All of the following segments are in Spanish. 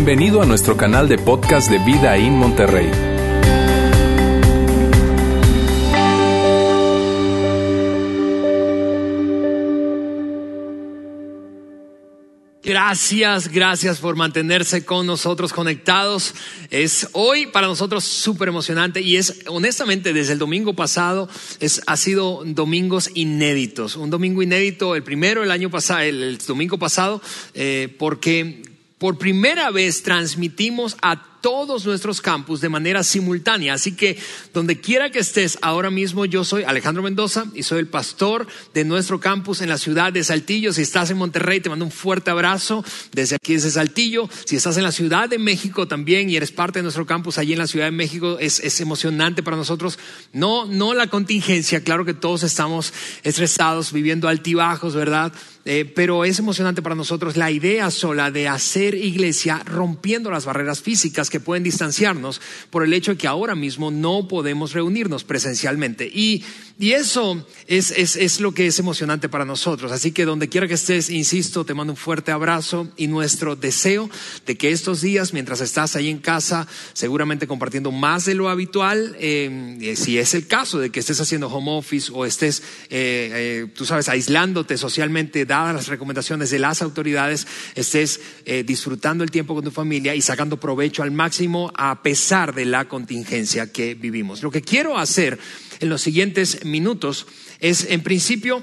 Bienvenido a nuestro canal de podcast de Vida en Monterrey. Gracias, gracias por mantenerse con nosotros conectados. Es hoy para nosotros súper emocionante y es honestamente desde el domingo pasado es, ha sido domingos inéditos. Un domingo inédito, el primero el año pasado, el, domingo pasado, eh, porque por primera vez transmitimos a todos nuestros campus de manera simultánea. Así que donde quiera que estés ahora mismo, yo soy Alejandro Mendoza y soy el pastor de nuestro campus en la ciudad de Saltillo. Si estás en Monterrey, te mando un fuerte abrazo desde aquí, desde Saltillo. Si estás en la Ciudad de México también y eres parte de nuestro campus allí en la Ciudad de México, es, es emocionante para nosotros. No, no la contingencia, claro que todos estamos estresados, viviendo altibajos, ¿verdad? Eh, pero es emocionante para nosotros la idea sola de hacer iglesia rompiendo las barreras físicas que pueden distanciarnos por el hecho de que ahora mismo no podemos reunirnos presencialmente. Y, y eso es, es, es lo que es emocionante para nosotros. Así que donde quiera que estés, insisto, te mando un fuerte abrazo y nuestro deseo de que estos días, mientras estás ahí en casa, seguramente compartiendo más de lo habitual, eh, si es el caso de que estés haciendo home office o estés, eh, eh, tú sabes, aislándote socialmente, dadas las recomendaciones de las autoridades, estés disfrutando el tiempo con tu familia y sacando provecho al máximo a pesar de la contingencia que vivimos. Lo que quiero hacer en los siguientes minutos es, en principio,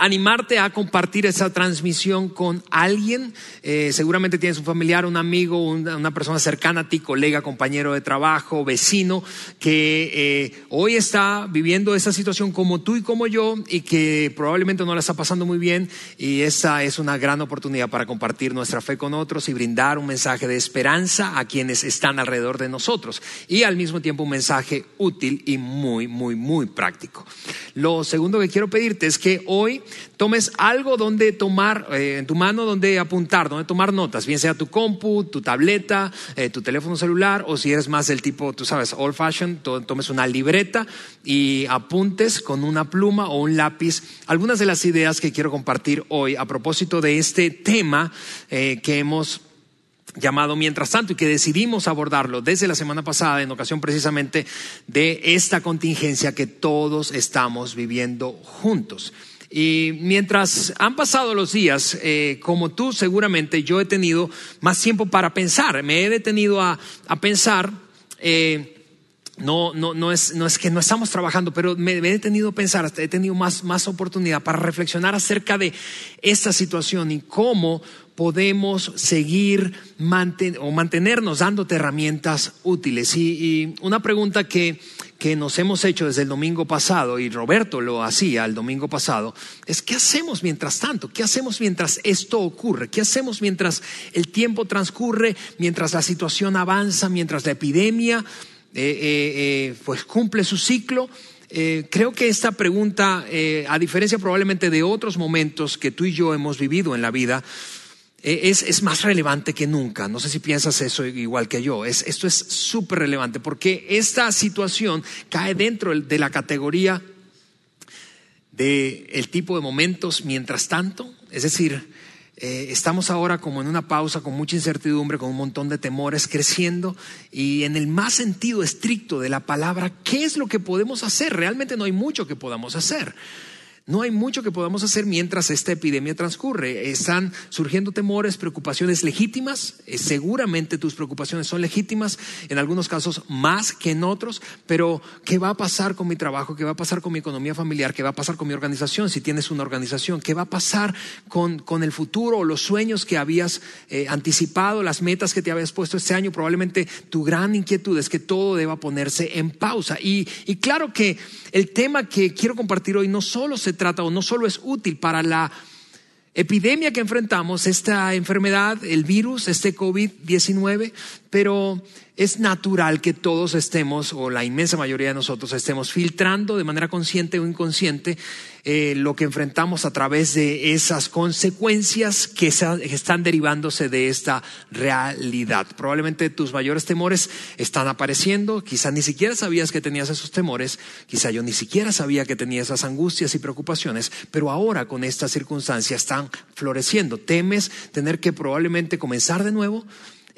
animarte a compartir esa transmisión con alguien. Eh, seguramente tienes un familiar, un amigo, una, persona cercana a ti, colega, compañero de trabajo, vecino, que eh, hoy está viviendo esa situación como tú y como yo y que probablemente no la está pasando muy bien. Y esa es una gran oportunidad para compartir nuestra fe con otros y brindar un mensaje de esperanza a quienes están alrededor de nosotros. Y al mismo tiempo un mensaje útil y muy, muy, muy práctico. Lo segundo que quiero pedirte es que hoy tomes algo donde tomar, eh, en tu mano donde apuntar, donde tomar notas, bien sea tu compu, tu tableta, eh, tu teléfono celular, o si eres más del tipo, tú sabes, old fashion, tomes una libreta y apuntes con una pluma o un lápiz algunas de las ideas que quiero compartir hoy a propósito de este tema eh, que hemos llamado Mientras tanto y que decidimos abordarlo desde la semana pasada en ocasión precisamente de esta contingencia que todos estamos viviendo juntos. Y mientras han pasado los días, eh, como tú seguramente, yo he tenido más tiempo para pensar. Me he detenido a, pensar. Eh, no, no, no, es, no es que no estamos trabajando, pero me, he detenido a pensar, he tenido más, más oportunidad para reflexionar acerca de esta situación y cómo podemos seguir o mantenernos dándote herramientas útiles. Y, una pregunta que, que nos hemos hecho desde el domingo pasado, y Roberto lo hacía el domingo pasado, es ¿qué hacemos mientras tanto? ¿Qué hacemos mientras esto ocurre? ¿Qué hacemos mientras el tiempo transcurre, mientras la situación avanza, mientras la epidemia eh, eh, eh, pues cumple su ciclo? creo que esta pregunta, a diferencia probablemente de otros momentos que tú y yo hemos vivido en la vida, eh, es, más relevante que nunca. No sé si piensas eso igual que yo. esto es súper relevante porque esta situación cae dentro de la categoría del el tipo de momentos mientras tanto. Es decir, eh, estamos ahora como en una pausa con mucha incertidumbre, con un montón de temores creciendo y en el más sentido estricto de la palabra, ¿qué es lo que podemos hacer? Realmente no hay mucho que podamos hacer. No hay mucho que podamos hacer mientras esta epidemia transcurre. Están surgiendo temores, preocupaciones legítimas. Eh, seguramente tus preocupaciones son legítimas, en algunos casos más que en otros, pero ¿qué va a pasar con mi trabajo? ¿Qué va a pasar con mi economía familiar? ¿Qué va a pasar con mi organización? Si tienes una organización, ¿qué va a pasar con, el futuro o los sueños que habías eh, anticipado, las metas que te habías puesto este año? Probablemente tu gran inquietud es que todo deba ponerse en pausa. Y, y claro que el tema que quiero compartir hoy no solo se trata o no solo es útil para la epidemia que enfrentamos, esta enfermedad, el virus, este COVID-19, pero es natural que todos estemos, o la inmensa mayoría de nosotros estemos filtrando de manera consciente o inconsciente eh, lo que enfrentamos a través de esas consecuencias que, están derivándose de esta realidad. Probablemente tus mayores temores están apareciendo, quizá ni siquiera sabías que tenías esos temores, quizá yo ni siquiera sabía que tenía esas angustias y preocupaciones, pero ahora con esta circunstancia están floreciendo. Temes tener que probablemente comenzar de nuevo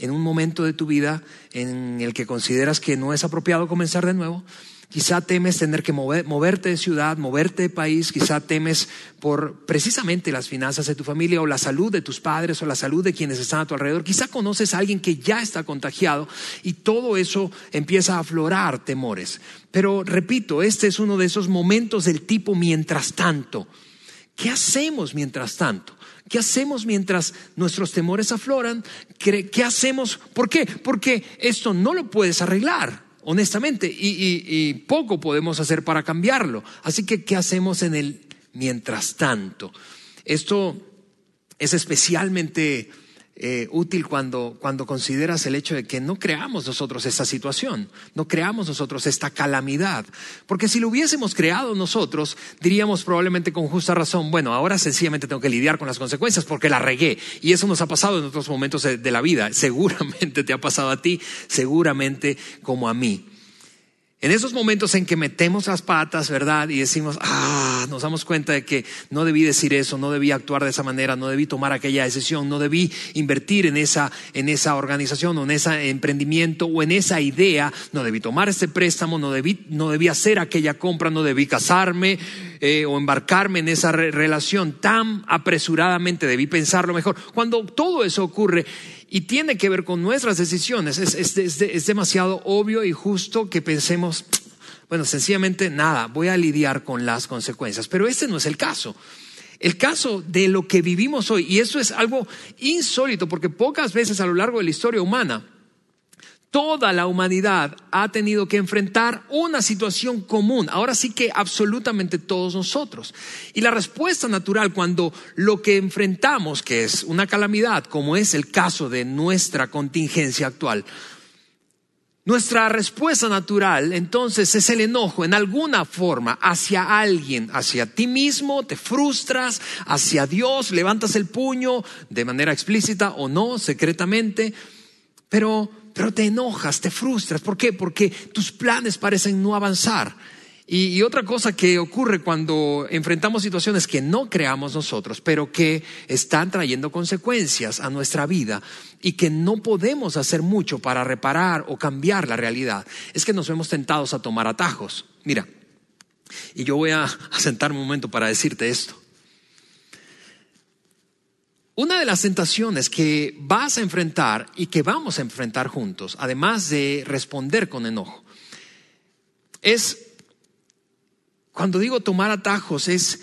en un momento de tu vida en el que consideras que no es apropiado comenzar de nuevo. Quizá temes tener que moverte de ciudad, moverte de país, quizá temes por precisamente las finanzas de tu familia o la salud de tus padres o la salud de quienes están a tu alrededor. Quizá conoces a alguien que ya está contagiado y todo eso empieza a aflorar temores. Pero repito, este es uno de esos momentos del tipo mientras tanto. ¿Qué hacemos mientras tanto? ¿Qué hacemos mientras nuestros temores afloran? ¿Qué, hacemos? ¿Por qué? Porque esto no lo puedes arreglar honestamente, y, poco podemos hacer para cambiarlo. Así que, ¿qué hacemos en el mientras tanto? Esto es especialmente eh, útil cuando, cuando consideras el hecho de que no creamos nosotros esta situación, no creamos nosotros esta calamidad. Porque si lo hubiésemos creado nosotros, diríamos probablemente con justa razón, bueno, ahora sencillamente tengo que lidiar con las consecuencias porque la regué. Y eso nos ha pasado en otros momentos de la vida. Seguramente te ha pasado a ti, seguramente como a mí. En esos momentos en que metemos las patas, ¿verdad? Y decimos, ah, nos damos cuenta de que no debí decir eso, no debí actuar de esa manera, no debí tomar aquella decisión, no debí invertir en esa, en esa organización o en ese emprendimiento o en esa idea, no debí tomar ese préstamo, no debí, no debí hacer aquella compra, no debí casarme eh, o embarcarme en esa relación tan apresuradamente, debí pensarlo mejor. Cuando todo eso ocurre, y tiene que ver con nuestras decisiones. Es, demasiado obvio y justo que pensemos, bueno, sencillamente nada, voy a lidiar con las consecuencias. Pero ese no es el caso. El caso de lo que vivimos hoy, y eso es algo insólito, porque pocas veces a lo largo de la historia humana Toda la humanidad ha tenido que enfrentar una situación común, ahora sí que absolutamente todos nosotros. Y la respuesta natural cuando lo que enfrentamos, que es una calamidad, como es el caso de nuestra contingencia actual, nuestra respuesta natural entonces es el enojo en alguna forma hacia alguien, hacia ti mismo, te frustras, hacia Dios, levantas el puño de manera explícita o no, secretamente, pero pero te enojas, te frustras. ¿Por qué? Porque tus planes parecen no avanzar. Y, otra cosa que ocurre cuando enfrentamos situaciones que no creamos nosotros, pero que están trayendo consecuencias a nuestra vida y que no podemos hacer mucho para reparar o cambiar la realidad, es que nos vemos tentados a tomar atajos. Mira, y yo voy a, sentarme un momento para decirte esto. Una de las tentaciones que vas a enfrentar y que vamos a enfrentar juntos, además de responder con enojo, es, cuando digo tomar atajos, es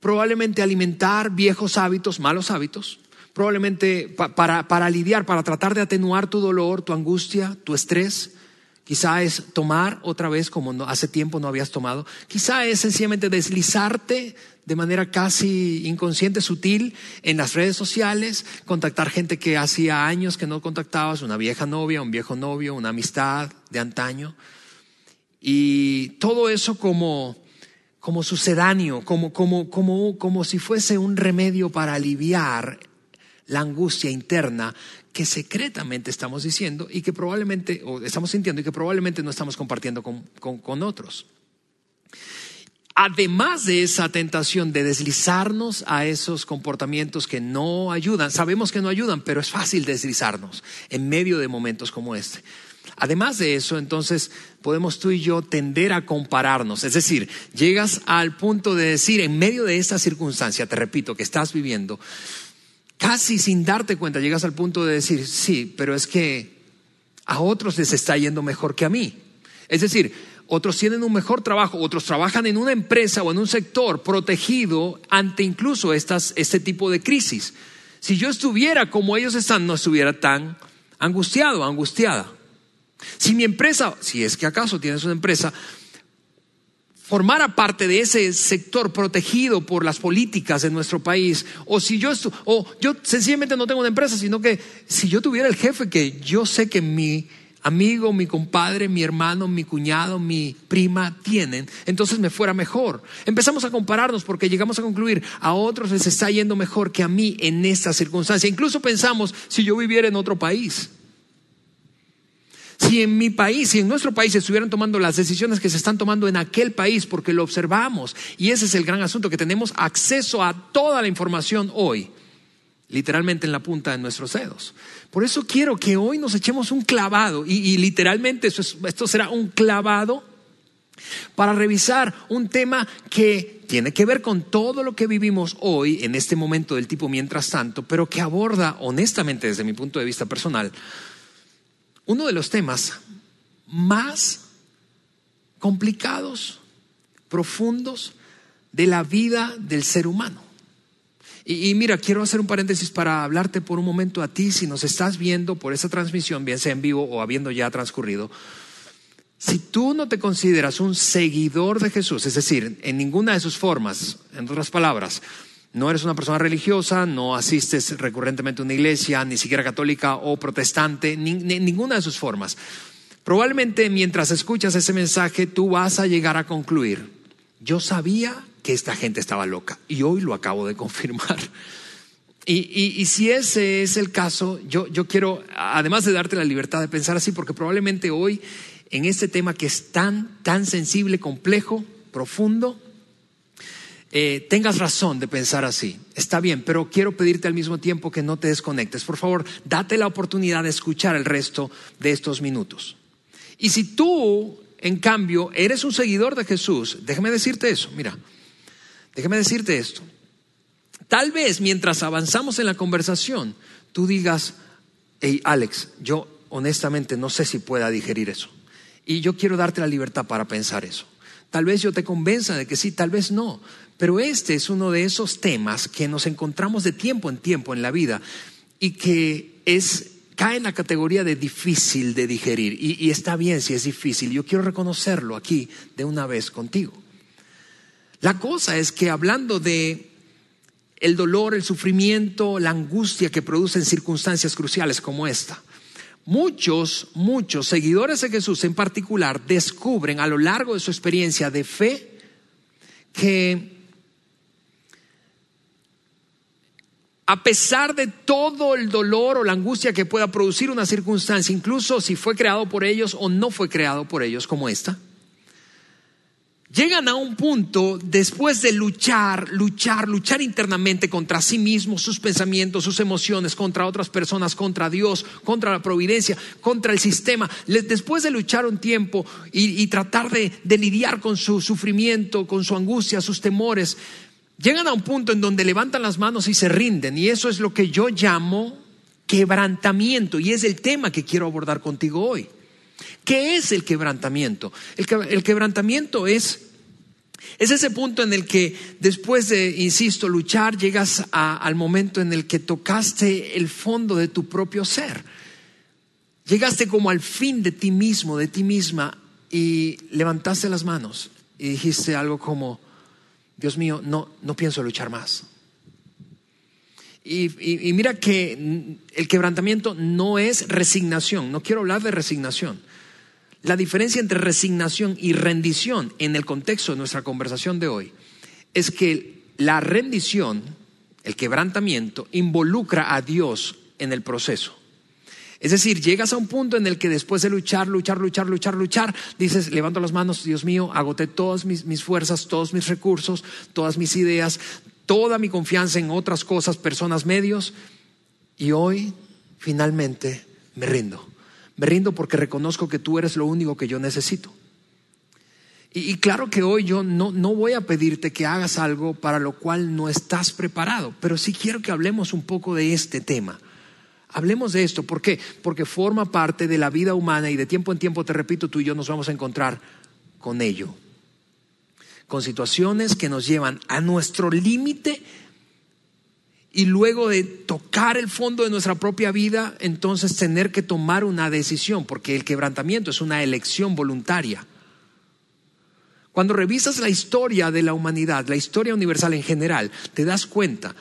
probablemente alimentar viejos hábitos, malos hábitos, probablemente para, para lidiar, para tratar de atenuar tu dolor, tu angustia, tu estrés. Quizá es tomar otra vez como hace tiempo no habías tomado. Quizá es sencillamente deslizarte de manera casi inconsciente, sutil, en las redes sociales, contactar gente que hacía años que no contactabas, una vieja novia, un viejo novio, una amistad de antaño. Y todo eso como, como sucedáneo, como, como, como, como si fuese un remedio para aliviar la angustia interna que secretamente estamos diciendo y que probablemente, o estamos sintiendo y que probablemente no estamos compartiendo con, con otros además de esa tentación de deslizarnos a esos comportamientos que no ayudan, sabemos que no ayudan, pero es fácil deslizarnos en medio de momentos como este. Además de eso, entonces podemos tú y yo tender a compararnos. Es decir, llegas al punto de decir, en medio de esta circunstancia, te repito, que estás viviendo, casi sin darte cuenta, llegas al punto de decir, sí, pero es que a otros les está yendo mejor que a mí. Es decir, otros tienen un mejor trabajo, otros trabajan en una empresa o en un sector protegido ante incluso estas, este tipo de crisis. Si yo estuviera como ellos están, no estuviera tan angustiado, angustiada. Si mi empresa, si es que acaso tienes una empresa, formara parte de ese sector protegido por las políticas de nuestro país, o si yo, o yo sencillamente no tengo una empresa, sino que si yo tuviera el jefe que yo sé que mi amigo, mi compadre, mi hermano, mi cuñado, mi prima tienen, entonces me fuera mejor. Empezamos a compararnos porque llegamos a concluir, a otros les está yendo mejor que a mí en esta circunstancia. Incluso pensamos, si yo viviera en otro país, si en mi país, si en nuestro país estuvieran tomando las decisiones que se están tomando en aquel país, porque lo observamos, y ese es el gran asunto, que tenemos acceso a toda la información hoy. literalmente en la punta de nuestros dedos. Por eso quiero que hoy nos echemos un clavado, y, literalmente esto será un clavado para revisar un tema que tiene que ver con todo lo que vivimos hoy en este momento del tipo mientras tanto, pero que aborda honestamente desde mi punto de vista personal uno de los temas más complicados, profundos de la vida del ser humano. Y, mira, quiero hacer un paréntesis para hablarte por un momento a ti, si nos estás viendo por esa transmisión, bien sea en vivo o habiendo ya transcurrido. Si tú no te consideras un seguidor de Jesús, es decir, en ninguna de sus formas, en otras palabras, no eres una persona religiosa, no asistes recurrentemente a una iglesia, ni siquiera católica o protestante, ninguna de sus formas. Probablemente mientras escuchas ese mensaje tú vas a llegar a concluir, yo sabía que esta gente estaba loca y hoy lo acabo de confirmar. Y, si ese es el caso, yo, yo quiero, además de darte la libertad de pensar así, porque probablemente hoy en este tema que es tan, tan sensible, complejo, profundo, eh, tengas razón de pensar así. Está bien, pero quiero pedirte al mismo tiempo que no te desconectes. Por favor, date la oportunidad de escuchar el resto de estos minutos. Y si tú, en cambio, eres un seguidor de Jesús, déjame decirte eso, mira, déjame decirte esto. Tal vez mientras avanzamos en la conversación, tú digas, hey Alex, yo honestamente no sé si pueda digerir eso. Y yo quiero darte la libertad para pensar eso. Tal vez yo te convenza de que sí, tal vez no. Pero este es uno de esos temas que nos encontramos de tiempo en tiempo en la vida y que es cae en la categoría de difícil de digerir. Y, está bien si es difícil. Yo quiero reconocerlo aquí de una vez contigo. La cosa es que hablando de el dolor, el sufrimiento, la angustia que producen circunstancias cruciales como esta, muchos, muchos seguidores de Jesús en particular descubren a lo largo de su experiencia de fe que a pesar de todo el dolor o la angustia que pueda producir una circunstancia, incluso si fue creado por ellos o no fue creado por ellos como esta, llegan a un punto después de luchar, luchar, luchar internamente contra sí mismos, sus pensamientos, sus emociones, contra otras personas, contra Dios, contra la providencia, contra el sistema. Después de luchar un tiempo y, tratar de lidiar con su sufrimiento, con su angustia, sus temores, llegan a un punto en donde levantan las manos y se rinden. Y eso es lo que yo llamo quebrantamiento. Y es el tema que quiero abordar contigo hoy. ¿Qué es el quebrantamiento? El, quebrantamiento es, es ese punto en el que después de, insisto, luchar, llegas al momento en el que tocaste el fondo de tu propio ser. Llegaste como al fin de ti mismo, de ti misma, y levantaste las manos y dijiste algo como, Dios mío, no, no pienso luchar más. Y, mira que el quebrantamiento no es resignación, no quiero hablar de resignación. La diferencia entre resignación y rendición en el contexto de nuestra conversación de hoy es que la rendición, el quebrantamiento, involucra a Dios en el proceso. Es decir, llegas a un punto en el que después de luchar, luchar, luchar, luchar, luchar, dices, levanto las manos, Dios mío, agoté todas mis, mis fuerzas, todos mis recursos, todas mis ideas, toda mi confianza en otras cosas, personas, medios, y hoy finalmente me rindo. Me rindo porque reconozco que tú eres lo único que yo necesito. Y, y, claro que hoy yo no, no voy a pedirte que hagas algo para lo cual no estás preparado, pero sí quiero que hablemos un poco de este tema. Hablemos de esto. ¿Por qué? Porque forma parte de la vida humana y de tiempo en tiempo, te repito, tú y yo nos vamos a encontrar con ello. Con situaciones que nos llevan a nuestro límite y luego de tocar el fondo de nuestra propia vida, entonces tener que tomar una decisión, porque el quebrantamiento es una elección voluntaria. Cuando revisas la historia de la humanidad, la historia universal en general, te das cuenta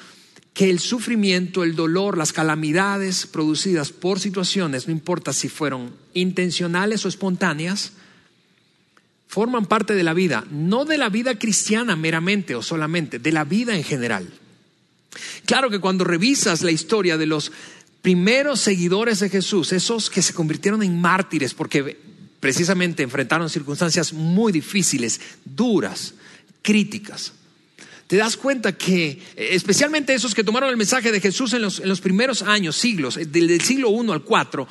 que el sufrimiento, el dolor, las calamidades producidas por situaciones, no importa si fueron intencionales o espontáneas, forman parte de la vida, no de la vida cristiana meramente o solamente, de la vida en general. Claro que cuando revisas la historia de los primeros seguidores de Jesús, esos que se convirtieron en mártires porque precisamente enfrentaron circunstancias muy difíciles, duras, críticas, te das cuenta que, especialmente esos que tomaron el mensaje de Jesús en los, en los primeros años, siglos, del, del siglo 1 al 4,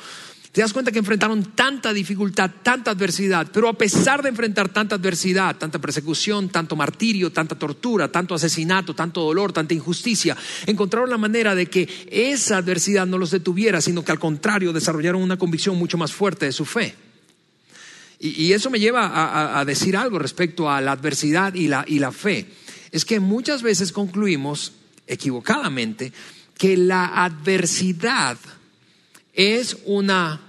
te das cuenta que enfrentaron tanta dificultad, tanta adversidad, pero a pesar de enfrentar tanta adversidad, tanta persecución, tanto martirio, tanta tortura, tanto asesinato, tanto dolor, tanta injusticia, encontraron la manera de que esa adversidad no los detuviera, sino que al contrario desarrollaron una convicción mucho más fuerte de su fe. Y, eso me lleva a, a, decir algo respecto a la adversidad y la, y la fe. Es que muchas veces concluimos equivocadamente que la adversidad es una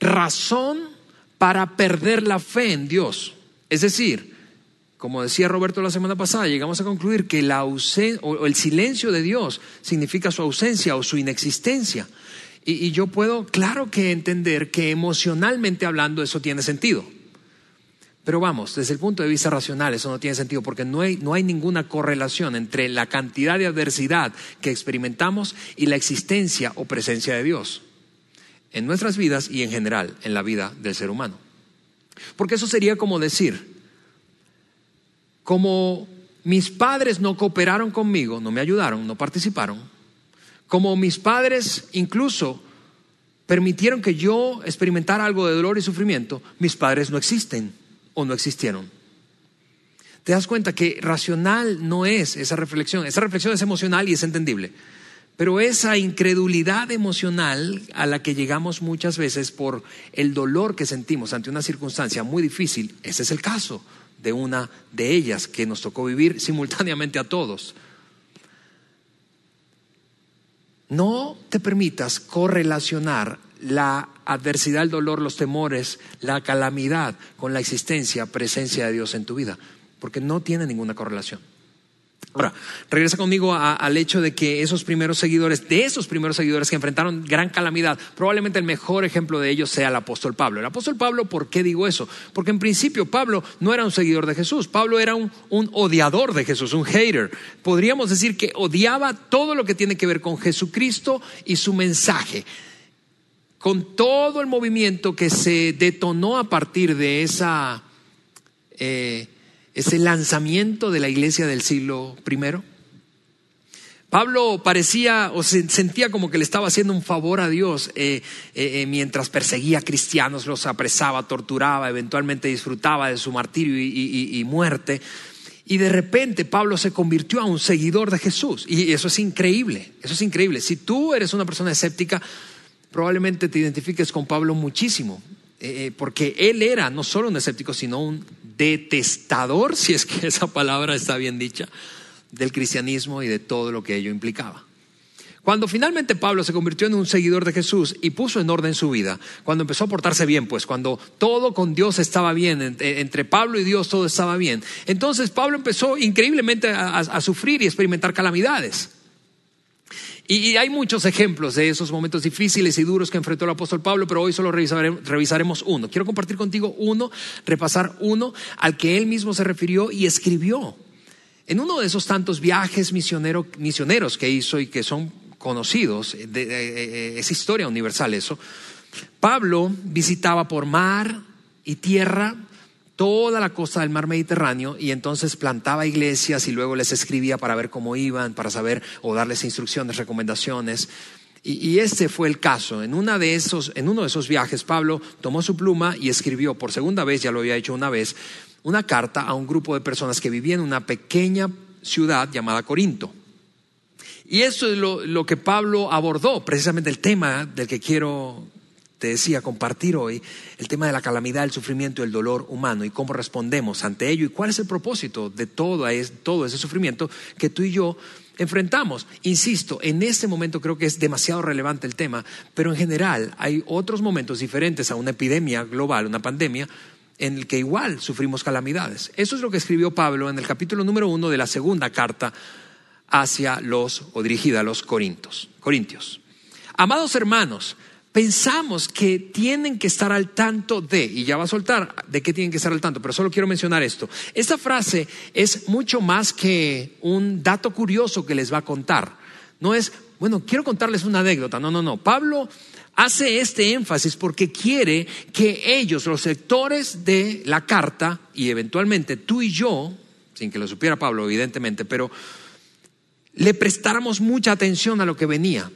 razón para perder la fe en Dios. Es decir, como decía Roberto la semana pasada, llegamos a concluir que la o el silencio de Dios significa su ausencia o su inexistencia. Y, y, yo puedo, claro que entender que emocionalmente hablando eso tiene sentido. Pero vamos, desde el punto de vista racional eso no tiene sentido porque no hay, no hay ninguna correlación entre la cantidad de adversidad que experimentamos y la existencia o presencia de Dios en nuestras vidas y en general en la vida del ser humano. Porque eso sería como decir, como mis padres no cooperaron conmigo, no me ayudaron, no participaron, como mis padres incluso permitieron que yo experimentara algo de dolor y sufrimiento, mis padres no existen o no existieron. Te das cuenta que racional no es esa reflexión, esa reflexión es emocional y es entendible. Pero esa incredulidad emocional a la que llegamos muchas veces por el dolor que sentimos ante una circunstancia muy difícil, ese es el caso de una de ellas que nos tocó vivir simultáneamente a todos. No te permitas correlacionar la adversidad, el dolor, los temores, la calamidad con la existencia, presencia de Dios en tu vida, porque no tiene ninguna correlación. Ahora, regresa conmigo al hecho de que esos primeros seguidores, de esos primeros seguidores que enfrentaron gran calamidad, probablemente el mejor ejemplo de ellos sea el apóstol Pablo. El apóstol Pablo, ¿por qué digo eso? Porque en principio Pablo no era un seguidor de Jesús, Pablo era un, un odiador de Jesús, un hater. Podríamos decir que odiaba todo lo que tiene que ver con Jesucristo y su mensaje. Con todo el movimiento que se detonó a partir de. Eh, ese lanzamiento de la iglesia del siglo I. Pablo parecía o se sentía como que le estaba haciendo un favor a Dios eh, eh, mientras perseguía a cristianos, los apresaba, torturaba, eventualmente disfrutaba de su martirio y, y muerte. Y de repente Pablo se convirtió a un seguidor de Jesús. Y eso es increíble, eso es increíble. Si tú eres una persona escéptica, probablemente te identifiques con Pablo muchísimo. Eh, porque él era no solo un escéptico, sino un detestador, si es que esa palabra está bien dicha, del cristianismo y de todo lo que ello implicaba. Cuando finalmente Pablo se convirtió en un seguidor de Jesús y puso en orden su vida, cuando empezó a portarse bien, pues cuando todo con Dios estaba bien, entre Pablo y Dios todo estaba bien, entonces Pablo empezó increíblemente a sufrir y experimentar calamidades. Y, hay muchos ejemplos de esos momentos difíciles y duros que enfrentó el apóstol Pablo, pero hoy solo revisaremos uno. Quiero compartir contigo uno, repasar uno al que él mismo se refirió y escribió. En uno de esos tantos viajes misioneros que hizo y que son conocidos, de, es historia universal eso, Pablo visitaba por mar y tierra toda la costa del mar Mediterráneo y entonces plantaba iglesias y luego les escribía para ver cómo iban, para saber o darles instrucciones, recomendaciones. Y, este fue el caso. En, una de esos, en uno de esos viajes, Pablo tomó su pluma y escribió por segunda vez, ya lo había hecho una vez, una carta a un grupo de personas que vivían en una pequeña ciudad llamada Corinto. Y eso es lo, lo que Pablo abordó, precisamente el tema del que quiero te decía, compartir hoy el tema de la calamidad, el sufrimiento y el dolor humano y cómo respondemos ante ello y cuál es el propósito de todo, todo ese sufrimiento que tú y yo enfrentamos. Insisto, en este momento creo que es demasiado relevante el tema, pero en general hay otros momentos diferentes a una epidemia global, una pandemia, en el que igual sufrimos calamidades. Eso es lo que escribió Pablo en el capítulo número uno de la segunda carta hacia los, o dirigida a los Corintios. Corintios. Amados hermanos, pensamos que tienen que estar al tanto de, y ya va a soltar de qué tienen que estar al tanto, pero solo quiero mencionar esto. Esta frase es mucho más que un dato curioso que les va a contar. No es, bueno, quiero contarles una anécdota. No, no, no. Pablo hace este énfasis porque quiere que ellos, los lectores de la carta, y eventualmente tú y yo, sin que lo supiera Pablo, evidentemente, pero le prestáramos mucha atención a lo que venía.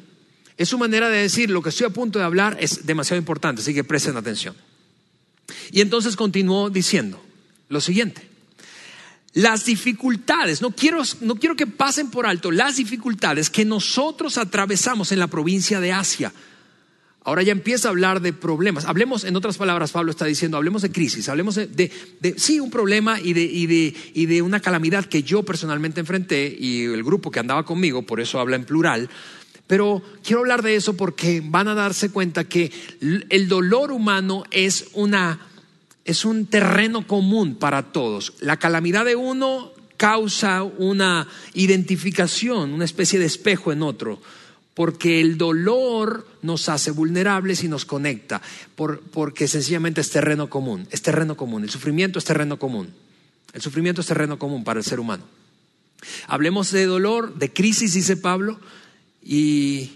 Es su manera de decir, lo que estoy a punto de hablar es demasiado importante, así que presten atención. Y entonces continuó diciendo lo siguiente. Las dificultades, no quiero, no quiero que pasen por alto las dificultades que nosotros atravesamos en la provincia de Asia. Ahora ya empieza a hablar de problemas. Hablemos, en otras palabras, Pablo está diciendo, hablemos de crisis, hablemos de, sí, un problema y de, y, de, y de una calamidad que yo personalmente enfrenté y el grupo que andaba conmigo, por eso habla en plural. Pero quiero hablar de eso porque van a darse cuenta que el dolor humano es una es un terreno común para todos. La calamidad de uno causa una identificación, una especie de espejo en otro, porque el dolor nos hace vulnerables y nos conecta, porque sencillamente es terreno común, es terreno común, el sufrimiento es terreno común, el sufrimiento es terreno común para el ser humano. Hablemos de dolor, de crisis, dice Pablo, y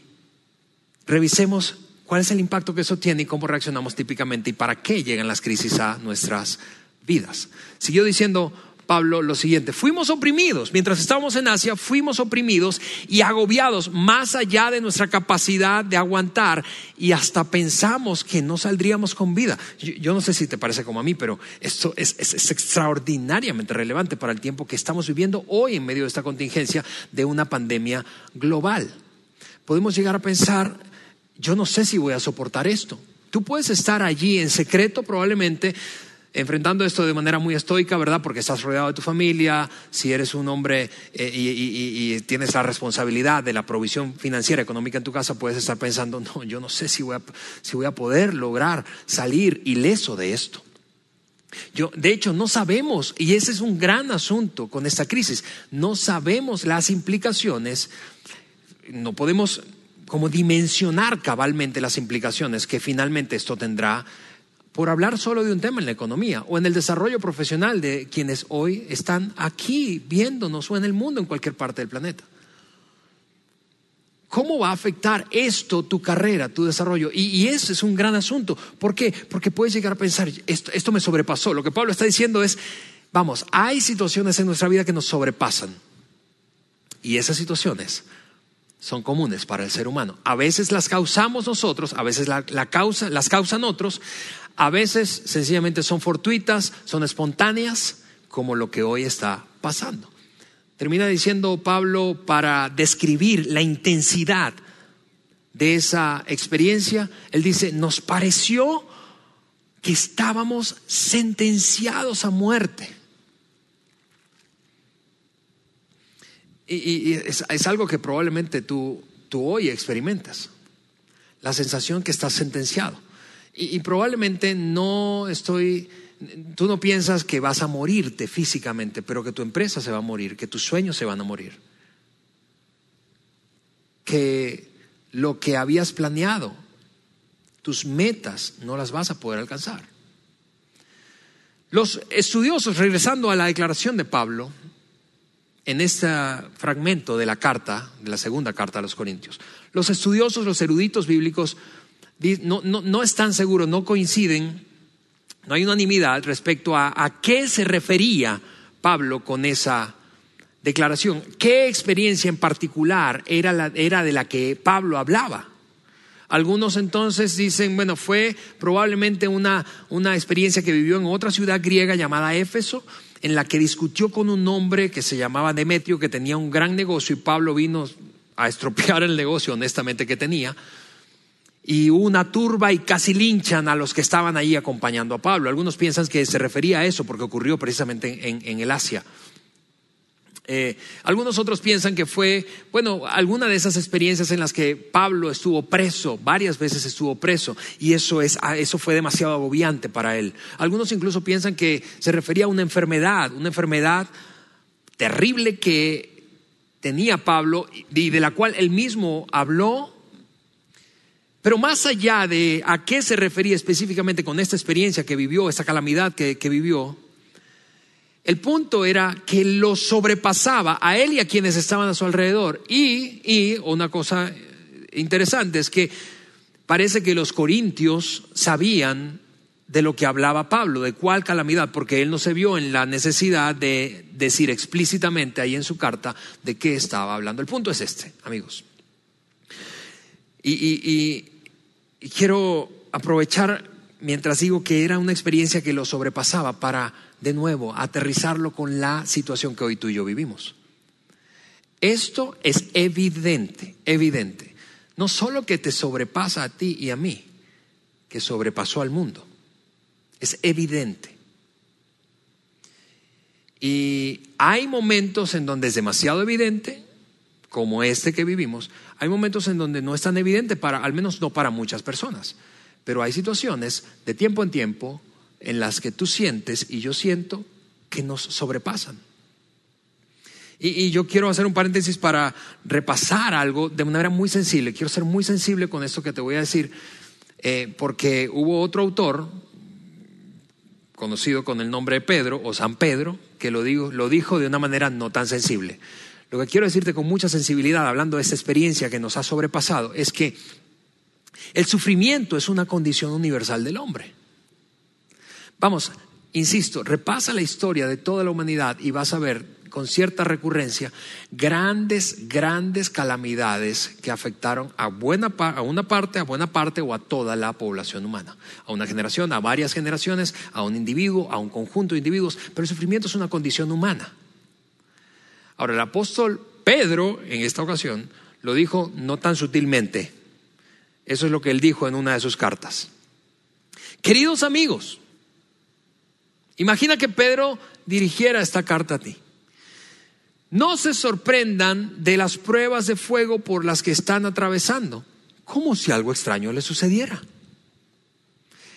revisemos cuál es el impacto que eso tiene y cómo reaccionamos típicamente y para qué llegan las crisis a nuestras vidas. Siguió diciendo Pablo lo siguiente, fuimos oprimidos, mientras estábamos en Asia, fuimos oprimidos y agobiados más allá de nuestra capacidad de aguantar y hasta pensamos que no saldríamos con vida. Yo, no sé si te parece como a mí, pero esto es, extraordinariamente relevante para el tiempo que estamos viviendo hoy en medio de esta contingencia de una pandemia global. Podemos llegar a pensar yo no sé si voy a soportar esto. Tú puedes estar allí en secreto probablemente enfrentando esto de manera muy estoica, ¿verdad? Porque estás rodeado de tu familia, si eres un hombre eh, y, tienes la responsabilidad de la provisión financiera, económica en tu casa, puedes estar pensando, no, yo no sé si voy a, si voy a poder lograr salir ileso de esto. Yo, de hecho, no sabemos, y ese es un gran asunto con esta crisis, no sabemos las implicaciones, no podemos como dimensionar cabalmente las implicaciones que finalmente esto tendrá por hablar solo de un tema en la economía o en el desarrollo profesional de quienes hoy están aquí viéndonos o en el mundo en cualquier parte del planeta. ¿Cómo va a afectar esto tu carrera, tu desarrollo? Y, ese es un gran asunto. ¿Por qué? Porque puedes llegar a pensar, esto me sobrepasó. Lo que Pablo está diciendo es, vamos, hay situaciones en nuestra vida que nos sobrepasan. Y esas situaciones son comunes para el ser humano. A veces las causamos nosotros, a veces la, causa, las causan otros, a veces sencillamente son fortuitas, son espontáneas, como lo que hoy está pasando. Termina diciendo Pablo para describir la intensidad de esa experiencia, él dice, nos pareció que estábamos sentenciados a muerte. Y, es, algo que probablemente tú, tú hoy experimentas, la sensación que estás sentenciado. Y, probablemente no estoy, tú no piensas que vas a morirte físicamente, pero que tu empresa se va a morir, que tus sueños se van a morir, que lo que habías planeado, tus metas, no las vas a poder alcanzar. Los estudiosos, regresando a la declaración de Pablo, en este fragmento de la carta, de la segunda carta a los Corintios. Los estudiosos, los eruditos bíblicos, no, están seguros, no coinciden, no hay unanimidad respecto a, a qué se refería Pablo con esa declaración, qué experiencia en particular era, la, era de la que Pablo hablaba. Algunos entonces dicen, bueno, fue probablemente una, una experiencia que vivió en otra ciudad griega llamada Éfeso, en la que discutió con un hombre que se llamaba Demetrio, que tenía un gran negocio y Pablo vino a estropear el negocio honestamente que tenía. Y una turba y casi linchan a los que estaban ahí acompañando a Pablo. Algunos piensan que se refería a eso porque ocurrió precisamente en, en el Asia. Eh, algunos otros piensan que fue, bueno, alguna de esas experiencias en las que Pablo estuvo preso, varias veces estuvo preso, y eso, es, ah, eso fue demasiado agobiante para él. Algunos incluso piensan que se refería a una enfermedad, una enfermedad terrible que tenía Pablo y de la cual él mismo habló. Pero más allá de a qué se refería específicamente con esta experiencia que vivió, esta calamidad que vivió, el punto era que lo sobrepasaba a él y a quienes estaban a su alrededor. Y, y una cosa interesante es que parece que los corintios sabían de lo que hablaba Pablo, de cuál calamidad, porque él no se vio en la necesidad de decir explícitamente ahí en su carta de qué estaba hablando. El punto es este, amigos. Y, y quiero aprovechar mientras digo que era una experiencia que lo sobrepasaba para, de nuevo, aterrizarlo con la situación que hoy tú y yo vivimos. Esto es evidente, evidente. No solo que te sobrepasa a ti y a mí, que sobrepasó al mundo. Es evidente. Y hay momentos en donde es demasiado evidente, como este que vivimos. Hay momentos en donde no es tan evidente para, al menos no para muchas personas. Pero hay situaciones de tiempo en tiempo en las que tú sientes y yo siento que nos sobrepasan. Y, yo quiero hacer un paréntesis para repasar algo de una manera muy sensible. Quiero ser muy sensible con esto que te voy a decir, eh, porque hubo otro autor, conocido con el nombre de Pedro o San Pedro, que lo, lo dijo de una manera no tan sensible. Lo que quiero decirte con mucha sensibilidad, hablando de esta experiencia que nos ha sobrepasado, es que el sufrimiento es una condición universal del hombre. Vamos, insisto, repasa la historia de toda la humanidad y vas a ver con cierta recurrencia grandes, grandes calamidades que afectaron a, buena, a una parte, a buena parte o a toda la población humana, a una generación, a varias generaciones, a un individuo, a un conjunto de individuos, pero el sufrimiento es una condición humana. Ahora, el apóstol Pedro, en esta ocasión, lo dijo no tan sutilmente, eso es lo que él dijo en una de sus cartas. Queridos amigos, imagina que Pedro dirigiera esta carta a ti. No se sorprendan de las pruebas de fuego por las que están atravesando, como si algo extraño les sucediera.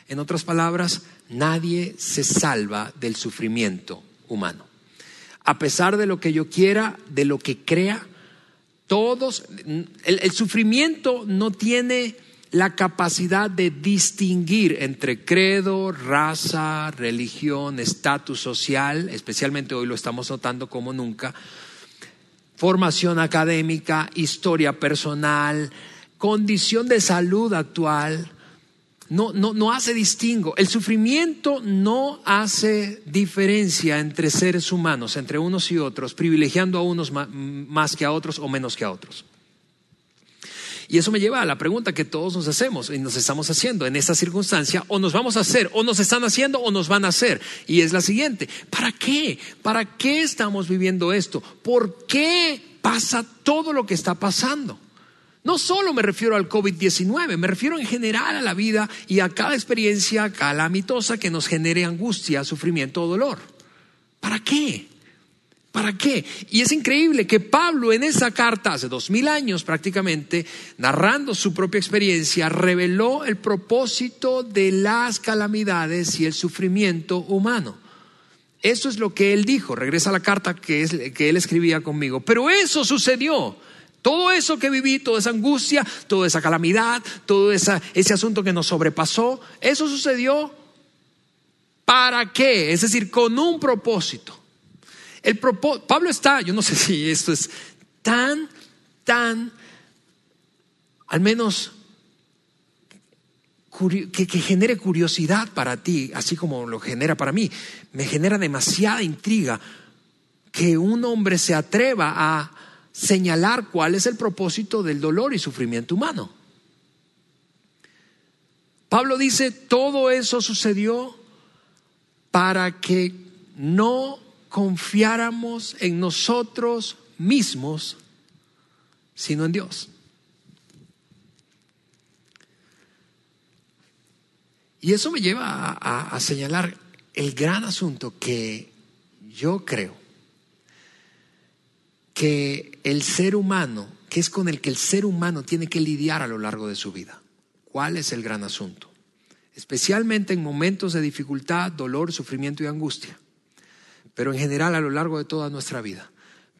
En otras palabras, nadie se salva del sufrimiento humano. A pesar de lo que yo quiera, de lo que crea, todos, el, sufrimiento no tiene la capacidad de distinguir entre credo, raza, religión, estatus social, especialmente hoy lo estamos notando como nunca, formación académica, historia personal, condición de salud actual, no, no, no hace distingo. El sufrimiento no hace diferencia entre seres humanos, entre unos y otros, privilegiando a unos más que a otros o menos que a otros. Y eso me lleva a la pregunta que todos nos hacemos y nos estamos haciendo en esta circunstancia, o nos vamos a hacer, o nos están haciendo, o nos van a hacer. Y es la siguiente, ¿para qué? ¿Para qué estamos viviendo esto? ¿Por qué pasa todo lo que está pasando? No solo me refiero al COVID-19, me refiero en general a la vida y a cada experiencia calamitosa que nos genere angustia, sufrimiento o dolor. ¿Para qué? ¿Para qué? Y es increíble que Pablo en esa carta, hace dos mil años prácticamente, narrando su propia experiencia, reveló el propósito de las calamidades y el sufrimiento humano. Eso es lo que él dijo. Regresa a la carta que, que él escribía conmigo. Pero eso sucedió todo eso que viví, toda esa angustia, toda esa calamidad, todo ese asunto que nos sobrepasó, eso sucedió ¿para qué? Es decir, con un propósito. El Pablo está, yo no sé si esto es tan, tan, al menos que, genere curiosidad para ti, así como lo genera para mí. Me genera demasiada intriga que un hombre se atreva a señalar cuál es el propósito del dolor y sufrimiento humano. Pablo dice, todo eso sucedió para que no confiáramos en nosotros mismos, sino en Dios. Y eso me lleva a, señalar el gran asunto que yo creo que el ser humano, que es con el que el ser humano tiene que lidiar a lo largo de su vida. ¿Cuál es el gran asunto? Especialmente en momentos de dificultad, dolor, sufrimiento y angustia, pero en general a lo largo de toda nuestra vida.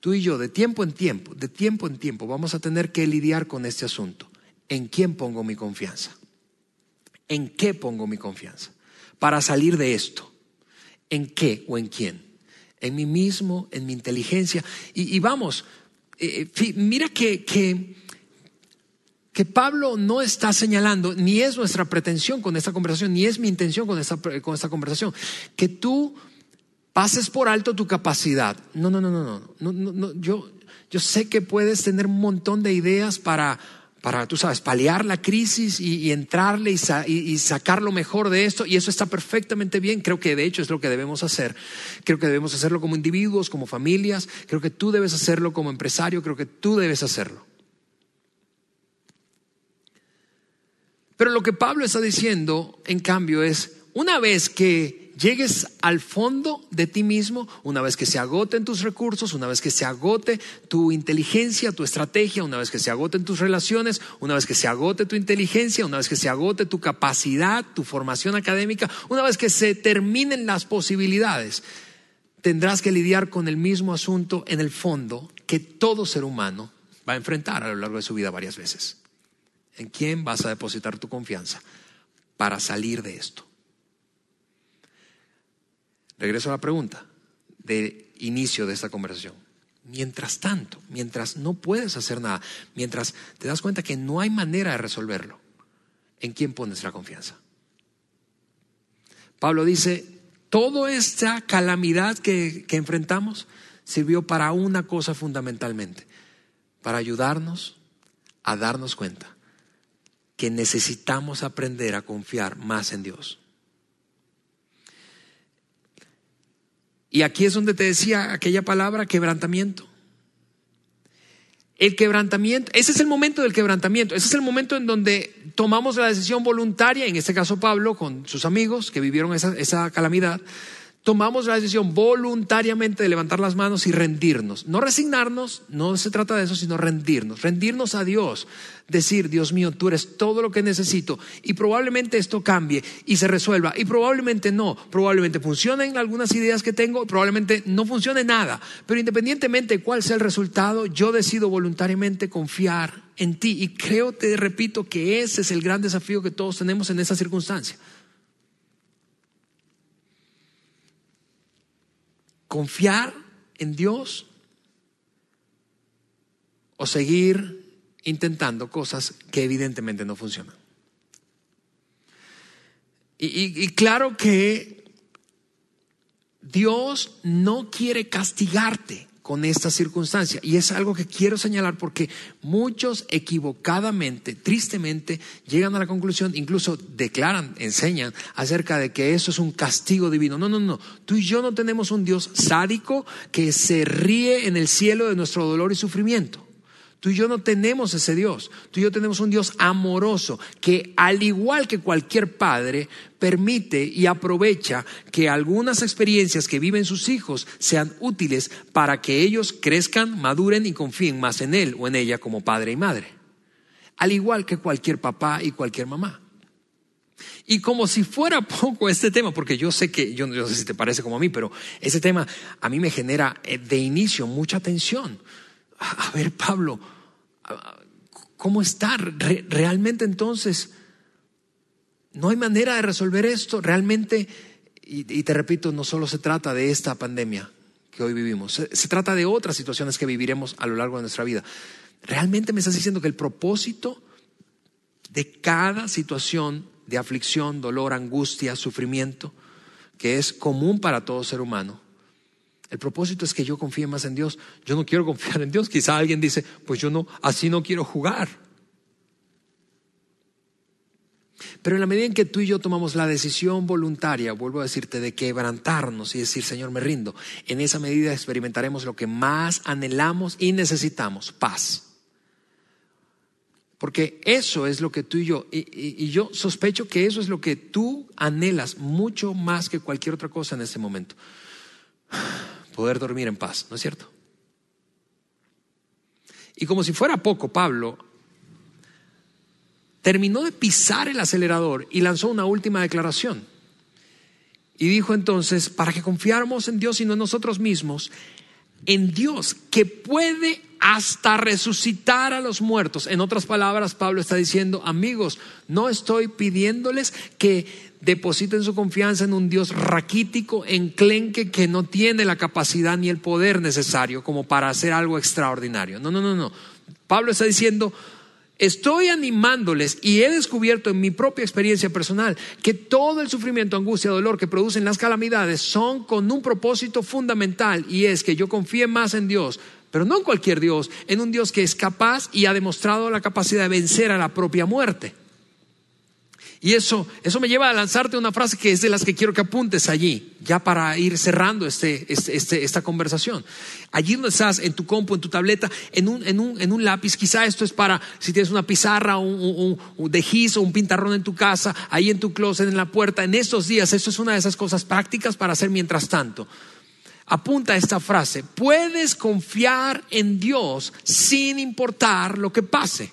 Tú y yo, de tiempo en tiempo, de tiempo en tiempo, vamos a tener que lidiar con este asunto. ¿En quién pongo mi confianza? ¿En qué pongo mi confianza? Para salir de esto. ¿En qué o en quién? En mí mismo, en mi inteligencia. Y, vamos, eh, mira que, que Pablo no está señalando, ni es nuestra pretensión con esta conversación, ni es mi intención con esta, con esta conversación, que tú pases por alto tu capacidad. No, no, no, no, no, no, no, no. Yo, yo sé que puedes tener un montón de ideas para, para tú sabes, paliar la crisis y, entrarle y, y, sacar lo mejor de esto. Y eso está perfectamente bien. Creo que de hecho es lo que debemos hacer. Creo que debemos hacerlo como individuos, como familias. Creo que tú debes hacerlo como empresario. Creo que tú debes hacerlo. Pero lo que Pablo está diciendo, en cambio, es, una vez que llegues al fondo de ti mismo, una vez que se agoten tus recursos, una vez que se agote tu inteligencia, tu estrategia, una vez que se agoten tus relaciones, una vez que se agote tu inteligencia, una vez que se agote tu capacidad, tu formación académica, una vez que se terminen las posibilidades, tendrás que lidiar con el mismo asunto en el fondo que todo ser humano va a enfrentar a lo largo de su vida varias veces. ¿En quién vas a depositar tu confianza para salir de esto? Regreso a la pregunta de inicio de esta conversación. Mientras tanto, mientras no puedes hacer nada, mientras te das cuenta que no hay manera de resolverlo, ¿en quién pones la confianza? Pablo dice, toda esta calamidad que, que enfrentamos sirvió para una cosa fundamentalmente, para ayudarnos a darnos cuenta que necesitamos aprender a confiar más en Dios. Y aquí es donde te decía aquella palabra, quebrantamiento. El quebrantamiento, ese es el momento del quebrantamiento, ese es el momento en donde tomamos la decisión voluntaria, en este caso Pablo, con sus amigos que vivieron esa, esa calamidad, tomamos la decisión voluntariamente de levantar las manos y rendirnos. No resignarnos, no se trata de eso, sino rendirnos. Rendirnos a Dios. Decir, Dios mío, tú eres todo lo que necesito. Y probablemente esto cambie y se resuelva. Y probablemente no. Probablemente funcionen algunas ideas que tengo, probablemente no funcione nada. Pero independientemente de cuál sea el resultado, yo decido voluntariamente confiar en ti. Y creo, te repito, que ese es el gran desafío que todos tenemos en esa circunstancia. Confiar en Dios o seguir intentando cosas que evidentemente no funcionan. Y, claro que Dios no quiere castigarte con esta circunstancia. Y es algo que quiero señalar porque muchos equivocadamente, tristemente, llegan a la conclusión, incluso declaran, enseñan acerca de que eso es un castigo divino. No, no, no. Tú y yo no tenemos un Dios sádico que se ríe en el cielo de nuestro dolor y sufrimiento. Tú y yo no tenemos ese Dios. Tú y yo tenemos un Dios amoroso que al igual que cualquier padre permite y aprovecha que algunas experiencias que viven sus hijos sean útiles para que ellos crezcan, maduren y confíen más en él o en ella como padre y madre. Al igual que cualquier papá y cualquier mamá. Y como si fuera poco este tema, porque yo sé que, yo no sé si te parece como a mí, pero ese tema a mí me genera eh, de inicio mucha tensión. A ver, Pablo, ¿Cómo estar? realmente entonces, no hay manera de resolver esto. Realmente, y, te repito, no solo se trata de esta pandemia que hoy vivimos, se, trata de otras situaciones que viviremos a lo largo de nuestra vida. Realmente me estás diciendo que el propósito de cada situación de aflicción, dolor, angustia, sufrimiento, que es común para todo ser humano, el propósito es que yo confíe más en Dios. Yo no quiero confiar en Dios. Quizá alguien dice, pues yo no, así no quiero jugar. Pero en la medida en que tú y yo tomamos la decisión voluntaria, vuelvo a decirte, de quebrantarnos y decir, Señor, me rindo, en esa medida experimentaremos lo que más anhelamos y necesitamos, paz. Porque eso es lo que tú y yo, y, yo sospecho que eso es lo que tú anhelas mucho más que cualquier otra cosa en este momento poder dormir en paz, ¿no es cierto? Y como si fuera poco, Pablo terminó de pisar el acelerador y lanzó una última declaración. Y dijo entonces, para que confiáramos en Dios y no en nosotros mismos, en Dios que puede hasta resucitar a los muertos. En otras palabras, Pablo está diciendo, amigos, no estoy pidiéndoles que depositen su confianza en un Dios raquítico, enclenque, que no tiene la capacidad ni el poder necesario como para hacer algo extraordinario. No, no, no, no. Pablo está diciendo, Estoy animándoles y he descubierto en mi propia experiencia personal que todo el sufrimiento, angustia, dolor que producen las calamidades son con un propósito fundamental y es que yo confíe más en Dios, pero no en cualquier Dios, en un Dios que es capaz y ha demostrado la capacidad de vencer a la propia muerte. Y eso, eso me lleva a lanzarte una frase que es de las que quiero que apuntes allí, ya para ir cerrando este, este, este esta conversación. Allí donde estás, en tu compu, en tu tableta, en un, en un, en un lápiz, quizá esto es para si tienes una pizarra un, un, de gis o un pintarrón en tu casa, ahí en tu closet, en la puerta, en estos días, esto es una de esas cosas prácticas para hacer mientras tanto. Apunta esta frase, puedes confiar en Dios sin importar lo que pase.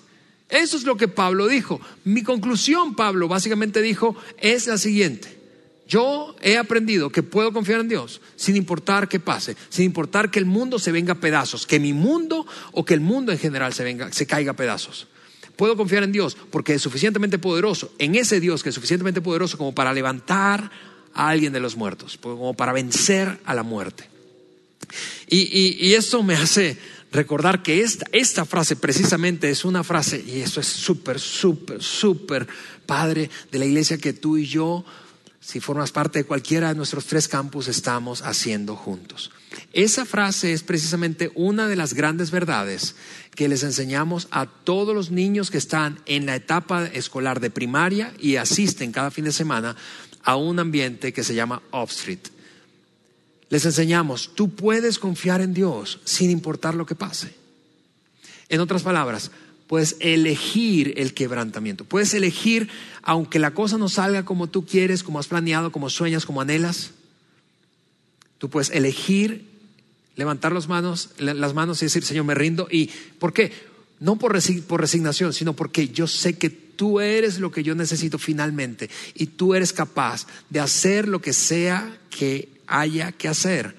Eso es lo que Pablo dijo. Mi conclusión, Pablo, básicamente dijo, es la siguiente. Yo he aprendido que puedo confiar en Dios sin importar qué pase, sin importar que el mundo se venga a pedazos, que mi mundo o que el mundo en general se, venga, se caiga a pedazos. Puedo confiar en Dios porque es suficientemente poderoso, en ese Dios que es suficientemente poderoso como para levantar a alguien de los muertos, como para vencer a la muerte. Y, y esto me hace recordar que esta, esta frase precisamente es una frase, y eso es súper, súper, súper padre de la iglesia que tú y yo, si formas parte de cualquiera de nuestros tres campus, estamos haciendo juntos. Esa frase es precisamente una de las grandes verdades que les enseñamos a todos los niños que están en la etapa escolar de primaria y asisten cada fin de semana a un ambiente que se llama Street les enseñamos, tú puedes confiar en Dios sin importar lo que pase. En otras palabras, puedes elegir el quebrantamiento, puedes elegir, aunque la cosa no salga como tú quieres, como has planeado, como sueñas, como anhelas, tú puedes elegir levantar las manos, las manos y decir, Señor, me rindo. ¿Y por qué? No por, por resignación, sino porque yo sé que tú eres lo que yo necesito finalmente y tú eres capaz de hacer lo que sea que haya que hacer.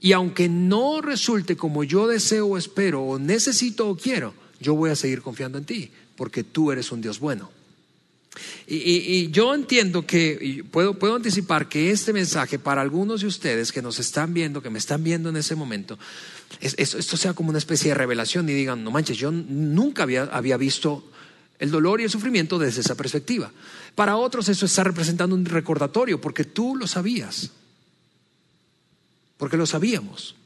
Y aunque no resulte como yo deseo o espero o necesito o quiero, yo voy a seguir confiando en ti, porque tú eres un Dios bueno. Y, yo entiendo que, puedo, puedo anticipar que este mensaje para algunos de ustedes que nos están viendo, que me están viendo en ese momento, esto sea como una especie de revelación y digan, no manches, yo nunca había, había visto el dolor y el sufrimiento desde esa perspectiva. Para otros eso está representando un recordatorio, porque tú lo sabías porque lo sabíamos.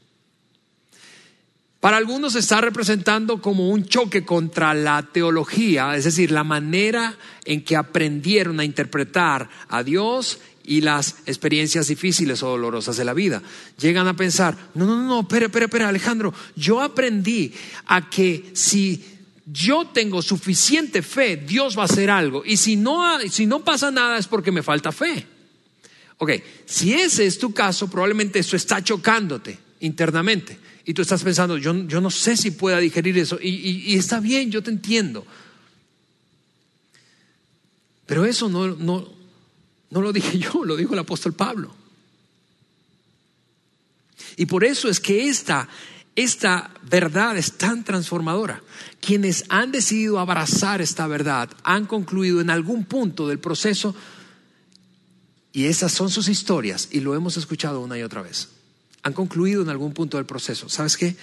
Para algunos está representando como un choque contra la teología, es decir, la manera en que aprendieron a interpretar a Dios y las experiencias difíciles o dolorosas de la vida. Llegan a pensar, no, no, no, espera, espera, espera, Alejandro, yo aprendí a que si yo tengo suficiente fe, Dios va a hacer algo. Y si no, si no pasa nada es porque me falta fe. Ok, si ese es tu caso, probablemente eso está chocándote internamente. Y tú estás pensando, yo, no sé si pueda digerir eso. Y, está bien, yo te entiendo. Pero eso no, no, no lo dije yo, lo dijo el apóstol Pablo. Y por eso es que esta, esta verdad es tan transformadora. Quienes han decidido abrazar esta verdad han concluido en algún punto del proceso y esas son sus historias y lo hemos escuchado una y otra vez. Han concluido en algún punto del proceso. ¿Sabes qué?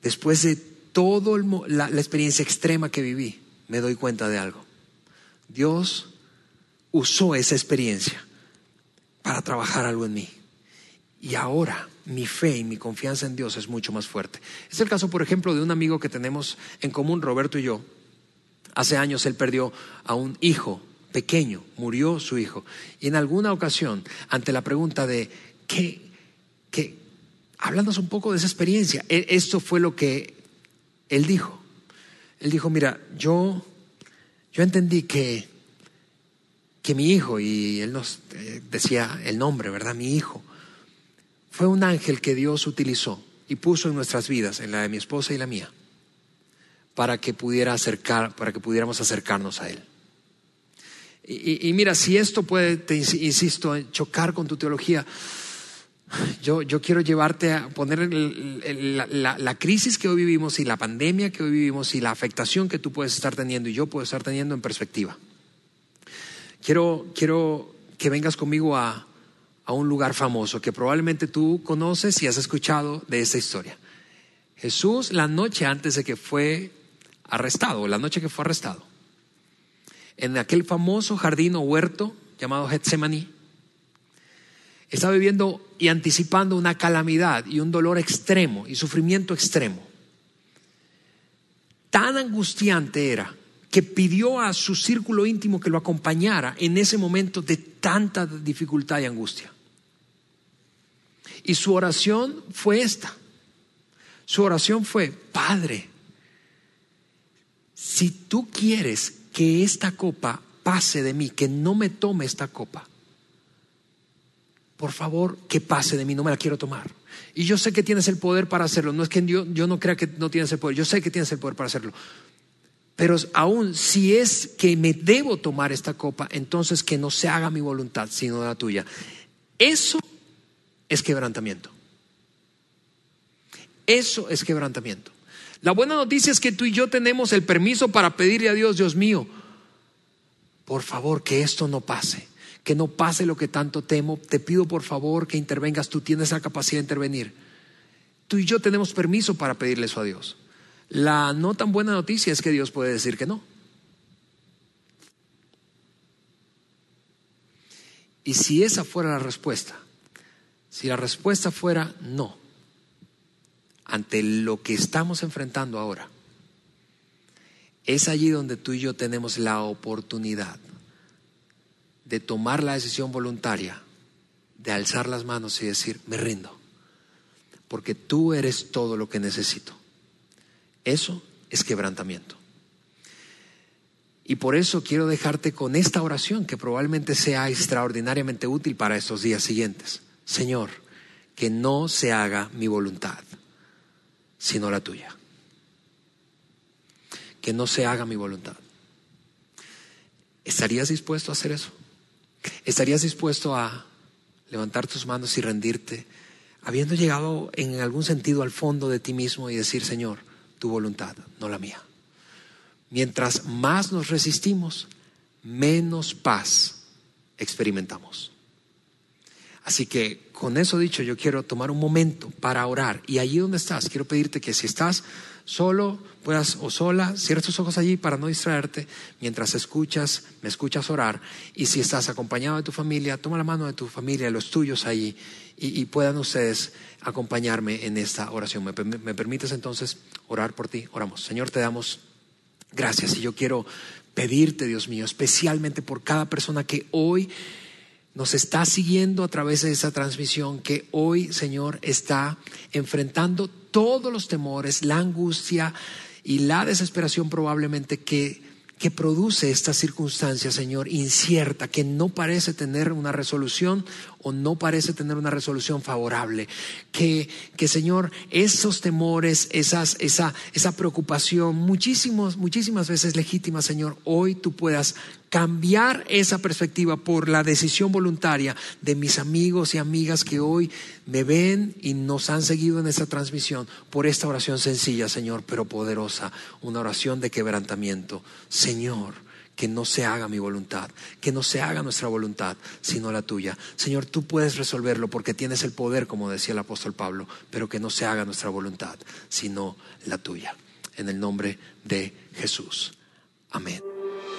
Después de toda la, la experiencia extrema que viví, me doy cuenta de algo. Dios usó esa experiencia para trabajar algo en mí. Y ahora mi fe y mi confianza en Dios es mucho más fuerte. Es el caso, por ejemplo, de un amigo que tenemos en común, Roberto y yo. Hace años él perdió a un hijo pequeño, murió su hijo. Y en alguna ocasión, ante la pregunta de, ¿qué? qué? Un poco de esa experiencia. E, esto fue lo que él dijo. Él dijo, mira, yo, yo entendí que, que mi hijo, y él nos eh, decía el nombre, ¿verdad? Mi hijo, fue un ángel que Dios utilizó y puso en nuestras vidas, en la de mi esposa y la mía, para que pudiera acercar, para que pudiéramos acercarnos a él. Y, mira, si esto puede, te insisto, chocar con tu teología, yo, yo quiero llevarte a poner la, la, crisis que hoy vivimos y la pandemia que hoy vivimos y la afectación que tú puedes estar teniendo y yo puedo estar teniendo en perspectiva. Quiero, quiero que vengas conmigo a, a un lugar famoso que probablemente tú conoces y has escuchado de esta historia. Jesús, la noche antes de que fue arrestado, la noche que fue arrestado, en aquel famoso jardín o huerto llamado Getsemaní, estaba viviendo y anticipando una calamidad y un dolor extremo y sufrimiento extremo. Tan angustiante era que pidió a su círculo íntimo que lo acompañara en ese momento de tanta dificultad y angustia. Y su oración fue esta. Su oración fue, Padre, si tú quieres que esta copa pase de mí, que no me tome esta copa, por favor, que pase de mí, no me la quiero tomar. Y yo sé que tienes el poder para hacerlo. No es que yo, yo no crea que no tienes el poder, yo sé que tienes el poder para hacerlo. Pero aún si es que me debo tomar esta copa, entonces que no se haga mi voluntad, sino la tuya. Eso es quebrantamiento. Eso es quebrantamiento. La buena noticia es que tú y yo tenemos el permiso para pedirle a Dios, Dios mío, por favor, que esto no pase que no pase lo que tanto temo. Te pido por favor que intervengas, tú tienes la capacidad de intervenir. Tú y yo tenemos permiso para pedirle eso a Dios. La no tan buena noticia es que Dios puede decir que no. Y si esa fuera la respuesta, si la respuesta fuera no, ante lo que estamos enfrentando ahora, es allí donde tú y yo tenemos la oportunidad de tomar la decisión voluntaria, de alzar las manos y decir, me rindo, porque tú eres todo lo que necesito. Eso es quebrantamiento. Y por eso quiero dejarte con esta oración que probablemente sea extraordinariamente útil para estos días siguientes. Señor, que no se haga mi voluntad, sino la tuya. Que no se haga mi voluntad. ¿Estarías dispuesto a hacer eso? ¿Estarías dispuesto a levantar tus manos y rendirte, habiendo llegado en algún sentido al fondo de ti mismo y decir, Señor, tu voluntad, no la mía? Mientras más nos resistimos, menos paz experimentamos. Así que con eso dicho, yo quiero tomar un momento para orar. Y allí donde estás, quiero pedirte que si estás solo puedas o sola, cierra tus ojos allí para no distraerte mientras escuchas, me escuchas orar. Y si estás acompañado de tu familia, toma la mano de tu familia, los tuyos allí, y, puedan ustedes acompañarme en esta oración. ¿Me, ¿Me permites entonces orar por ti? Oramos. Señor, te damos gracias y yo quiero pedirte, Dios mío, especialmente por cada persona que hoy nos está siguiendo a través de esa transmisión que hoy, Señor, está enfrentando todos los temores, la angustia y la desesperación probablemente que que produce esta circunstancia, Señor, incierta, que no parece tener una resolución o no parece tener una resolución favorable. Que, que Señor, esos temores, esas, esa, esa preocupación, muchísimos, muchísimas veces legítima, Señor, hoy tú puedas cambiar esa perspectiva por la decisión voluntaria de mis amigos y amigas que hoy me ven y nos han seguido en esta transmisión por esta oración sencilla, Señor, pero poderosa, una oración de quebrantamiento. Señor, que no se haga mi voluntad, que no se haga nuestra voluntad, sino la tuya. Señor, tú puedes resolverlo porque tienes el poder, como decía el apóstol Pablo, pero que no se haga nuestra voluntad, sino la tuya. En el nombre de Jesús. Amén.